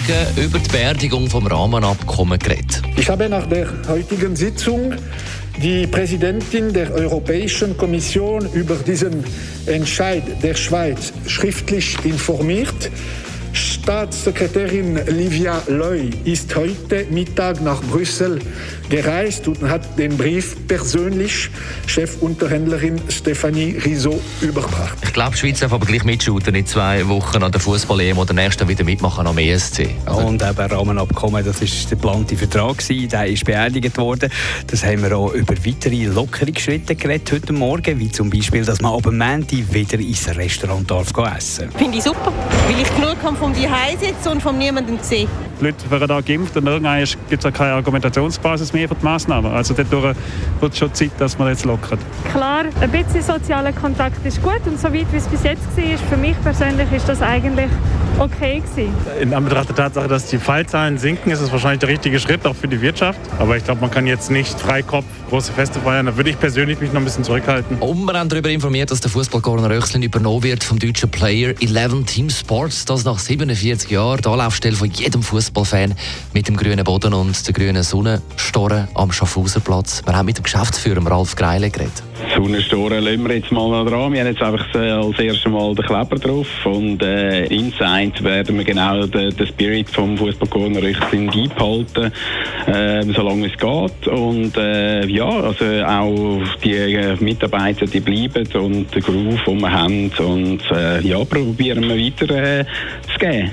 Morgen über die Beerdigung vom Rahmenabkommen geredet. Ich habe nach der heutigen Sitzung die Präsidentin der Europäischen Kommission über diesen Entscheid der Schweiz schriftlich informiert. Staatssekretärin Livia Loy ist heute Mittag nach Brüssel gereist und hat den Brief persönlich Chefunterhändlerin Stephanie Risot überbracht. Ich glaube, die Schweiz darf aber gleich mitschauten in zwei Wochen an der fußball oder nächsten wieder mitmachen am ESC. Also und eben Rahmenabkommen, das ist der geplante Vertrag gewesen, der ist beerdigt worden. Das haben wir auch über weitere lockere Schritte geredet heute Morgen, wie zum Beispiel, dass man ab dem Montag wieder ins Restaurant darf essen Finde ich super, weil ich genug habe vom Zuhause sitzen und von niemandem sehen. Die Leute werden da geimpft und irgendwann gibt es keine Argumentationsbasis mehr für die Massnahmen. Also dadurch wird es schon Zeit, dass man jetzt lockert. Klar, ein bisschen sozialer Kontakt ist gut und so weit wie es bis jetzt war, für mich persönlich ist das eigentlich okay gewesen. In Anbetracht der Tatsache, dass die Fallzahlen sinken, ist es wahrscheinlich der richtige Schritt auch für die Wirtschaft. Aber ich glaube, man kann jetzt nicht freikopf große Feste feiern. Da würde ich persönlich mich noch ein bisschen zurückhalten. Und wir haben darüber informiert, dass der Fußballkorner Röchslin übernommen wird vom deutschen Player 11 Team Sports. Das nach 47 Jahren. Die Anlaufstelle von jedem Fußballfan mit dem grünen Boden und der grünen Sonnenstorre am Schaffhauserplatz. Wir haben mit dem Geschäftsführer Ralf Greile geredet. Sonnenstoren lassen wir jetzt mal noch dran. Wir haben jetzt einfach äh, als erstes Mal den Kleber drauf und äh, inside werden wir genau den, den Spirit vom Fußballkorner Röchslin beibehalten, äh, solange es geht. Und äh, ja, also auch die äh, Mitarbeiter, die bleiben und den Groove, den wir haben und äh, ja, probieren wir weiter äh, zu geben.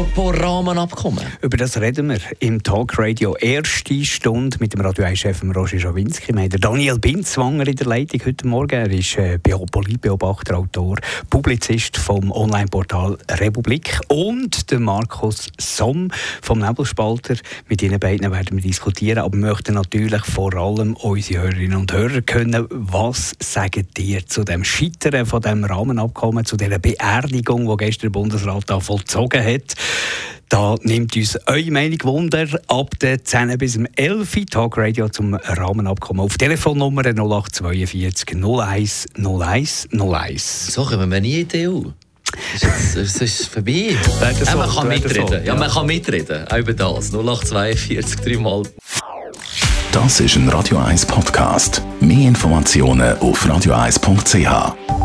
Apropos. Über das reden wir im Talkradio. Erste Stunde mit dem Radio 1-Chef Roger Schawinski. Wir haben Daniel Binzwanger in der Leitung heute Morgen. Er ist äh, Politbeobachter, Autor, Publizist vom Online-Portal Republik. Und der Markus Somm vom Nebelspalter. Mit Ihnen beiden werden wir diskutieren. Aber wir möchten natürlich vor allem unsere Hörerinnen und Hörer können. Was sagen ihr zu dem Scheitern von dem Rahmenabkommen, zu dieser Beerdigung, die gestern der Bundesrat da vollzogen hat? Da nimmt uns eure Meinung Wunder ab der 10 bis 11 Tag Radio zum Rahmenabkommen auf Telefonnummer 0842 01 01 01. So kommen wir nie in die EU. Es ist, ist vorbei. Ja, man kann mitreden. Ja. man kann mitreden. Auch über das. 0842 dreimal. Das ist ein Radio 1 Podcast. Mehr Informationen auf radio1.ch.